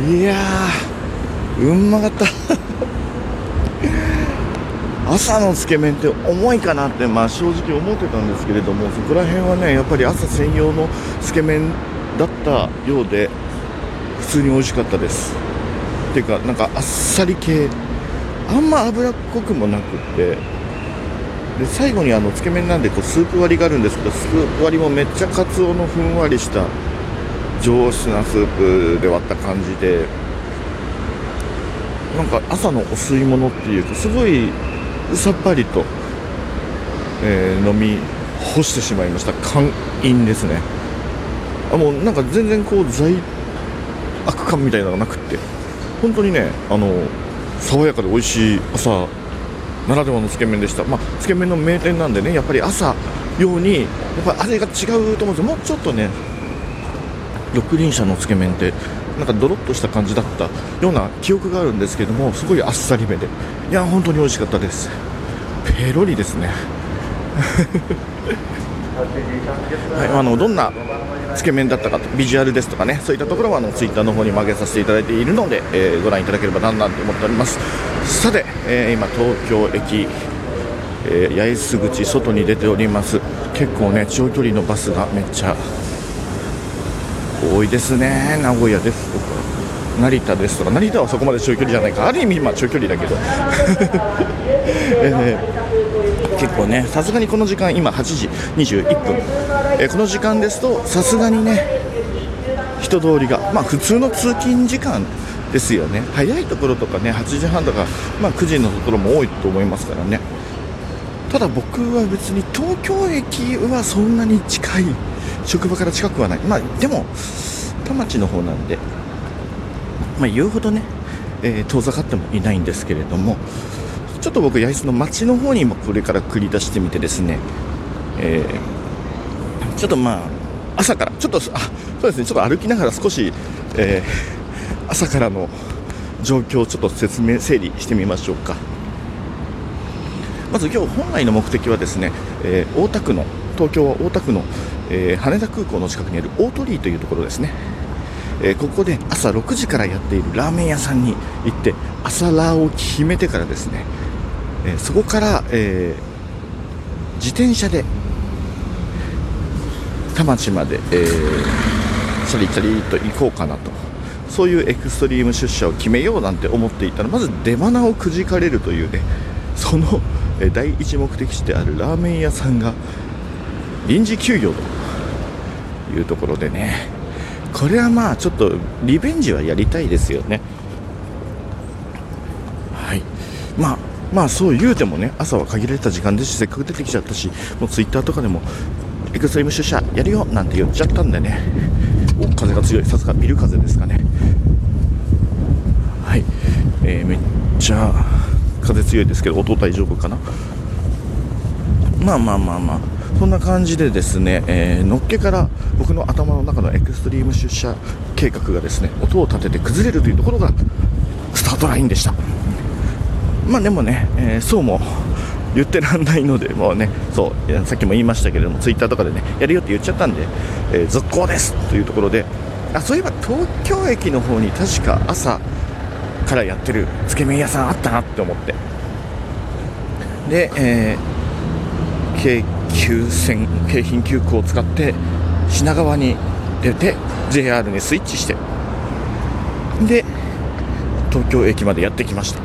いやーうんまかった朝のつけ麺って重いかなって、まあ、正直思ってたんですけれどもそこら辺はねやっぱり朝専用のつけ麺だったようで普通に美味しかったです。っていうかなんかあっさり系。あんま脂っこくもなくってで最後にあのつけ麺なんでこうスープ割りがあるんですけどスープ割りもめっちゃかつおのふんわりした上質なスープで割った感じでなんか朝のお吸い物っていうかすごいさっぱりと、えー、飲み干してしまいました。完飲ですね。あもうなんか全然こう罪悪感みたいなのがなくって。本当にねあの爽やかで美味しい朝ならではのつけ麺でした、まあ、つけ麺の名店なんでねやっぱり朝ようにやっぱり味が違うと思うんですよ。もうちょっとね六輪車のつけ麺ってなんかドロッとした感じだったような記憶があるんですけどもすごいあっさりめで。いや本当に美味しかったです。ペロリですね。はい、あのどんなつけ麺だったかビジュアルですとかねそういったところはあのツイッターの方に曲げさせていただいているので、えー、ご覧いただければななんて思っております。さて、えー、今東京駅、えー、八重洲口外に出ております。結構ね長距離のバスがめっちゃ多いですね。名古屋ですとか成田ですとか成田はそこまで長距離じゃないか。ある意味まあ長距離だけど、えー、結構ねさすがにこの時間今8時21分、えー、この時間ですとさすがにね人通りがまあ普通の通勤時間ですよね。早いところとかね8時半とか、まあ、9時のところも多いと思いますからね。ただ僕は別に東京駅はそんなに近い職場から近くはない、まあ、でも田町の方なんで、まあ、言うほどね、えー、遠ざかってもいないんですけれどもちょっと僕、八重洲の町の方にもこれから繰り出してみてですね、えー、ちょっとまあ朝からちょっとあそうですねちょっと歩きながら少し、えー、朝からの状況をちょっと説明整理してみましょうか。まず今日本来の目的はですね、えー、大田区の東京は大田区の、えー、羽田空港の近くにある大鳥居というところですね、えー、ここで朝6時からやっているラーメン屋さんに行って朝ラーを決めてからですね、えー、そこから、え自転車で田町まで、えー、チャリチャリと行こうかなと。そういうエクストリーム出社を決めようなんて思っていたらまず出花をくじかれるというねその第一目的地であるラーメン屋さんが臨時休業というところでねこれはまあちょっとリベンジはやりたいですよね。はい。まあまあそう言うてもね朝は限られた時間ですしせっかく出てきちゃったしもうツイッターとかでもエクストリーム出社やるよなんて言っちゃったんでねお風が強い。さすがビル風ですかね。はい、えー、めっちゃ風強いですけど音大丈夫かな？まあまあまあまあ。そんな感じでですね、えー、のっけから僕の頭の中のエクストリーム出社計画がですね音を立てて崩れるというところがスタートラインでした。まあでもね、えー、そうも言ってらんないので、もうね、そうさっきも言いましたけれども、ツイッターとかでね、やるよって言っちゃったんで、えー、続行ですというところで、あそういえば東京駅の方に確か朝からやってるつけ麺屋さんあったなって思って、で、えー、急線京浜急行を使って品川に出て JR にスイッチしてで東京駅までやってきました。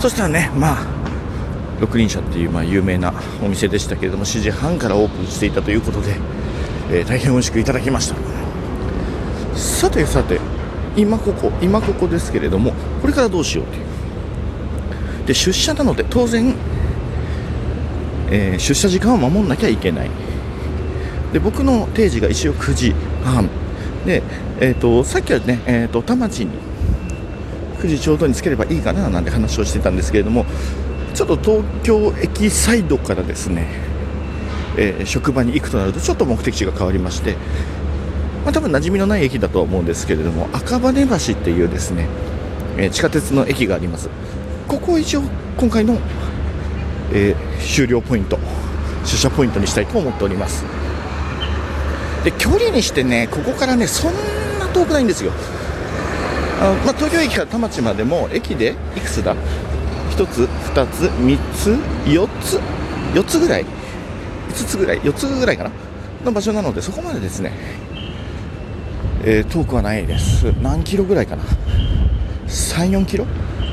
そしたらねまあ六輪車っていうまあ有名なお店でしたけれども7時半からオープンしていたということで、えー、大変美味しくいただきました。さてさて今ここ今ここですけれどもこれからどうしようという。で出社なので当然えー、出社時間を守んなきゃいけない。で僕の定時が一応9時半。で、えーと、さっきはね、えーと、田町に9時ちょうどにつければいいかななんて話をしてたんですけれどもちょっと東京駅サイドからですね、えー、職場に行くとなるとちょっと目的地が変わりまして、まあ、多分馴染みのない駅だとは思うんですけれども赤羽橋っていうですね、えー、地下鉄の駅があります。ここを一応今回のえー、終了ポイント出社ポイントにしたいと思っております。で距離にしてねここからねそんな遠くないんですよ。あまあ、東京駅から田町までも駅でいくつだ？1つ2つ3つ4つ4つぐらい。5つぐらい4つぐらいかな？の場所なのでそこまでですね、えー、遠くはないです。何キロぐらいかな？34キロ？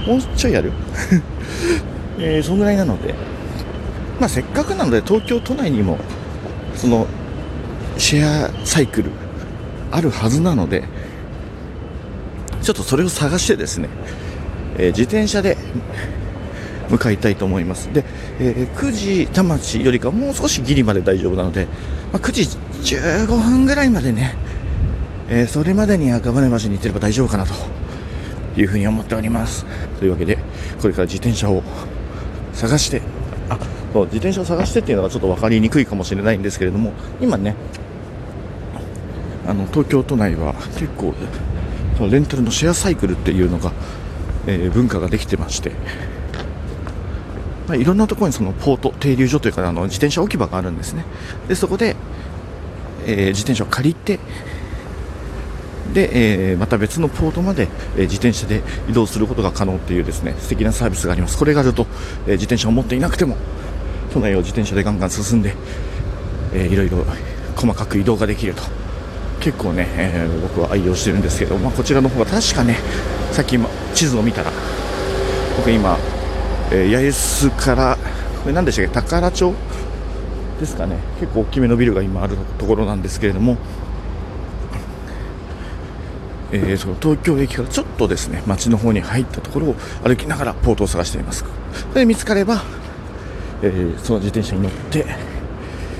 もうちょいある？えー、そんぐらいなので。まあせっかくなので東京都内にもそのシェアサイクルあるはずなのでちょっとそれを探してですね、えー、自転車で向かいたいと思います。で、えー、9時田町よりかもう少しギリまで大丈夫なので、まあ、9時15分ぐらいまでね、えー、それまでに赤羽橋に行ってれば大丈夫かなというふうに思っております。というわけでこれから自転車を探してあそう自転車を探してっていうのがちょっと分かりにくいかもしれないんですけれども今ねあの東京都内は結構レンタルのシェアサイクルっていうのが、えー、文化ができてましてまあ、いろんなところにそのポート、停留所というかあの自転車置き場があるんですね。で、そこで、えー、自転車を借りて、で、えー、また別のポートまで、えー、自転車で移動することが可能っていうですね、素敵なサービスがあります。これがあると、えー、自転車を持っていなくても、都内を自転車でガンガン進んで、えー、いろいろ細かく移動ができると。結構ね、えー、僕は愛用してるんですけど、まあ、こちらの方が確かね、さっき今地図を見たら、僕今、えー、八重洲からこれ何でしたっけ宝町ですかね結構大きめのビルが今あるところなんですけれども、えー、その東京駅からちょっとですね街の方に入ったところを歩きながらポートを探しています。で見つかれば、えー、その自転車に乗って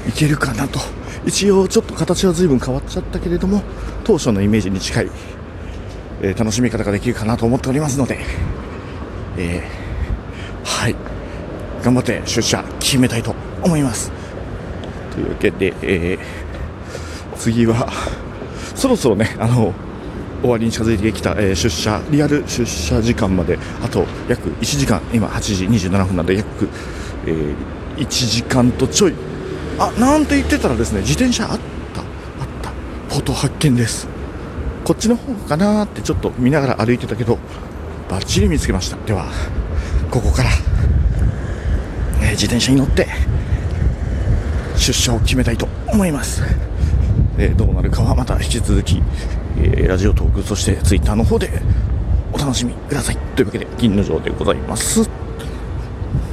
行けるかなと。一応ちょっと形は随分変わっちゃったけれども当初のイメージに近い、えー、楽しみ方ができるかなと思っておりますので、えはい。頑張って出社決めたいと思います。というわけで、え、次はそろそろねあの終わりに近づいてきた、えー、出社リアル出社時間まであと約1時間今8時27分なんで約、えー、1時間とちょい。あなんて言ってたらですね自転車あったあった。フォト発見です。こっちの方かなってちょっと見ながら歩いてたけどバッチリ見つけました。ではここから、え、自転車に乗って出社を決めたいと思います、えー、どうなるかはまた引き続き、え、ラジオトークそしてツイッターの方でお楽しみください。というわけで銀の城でございます。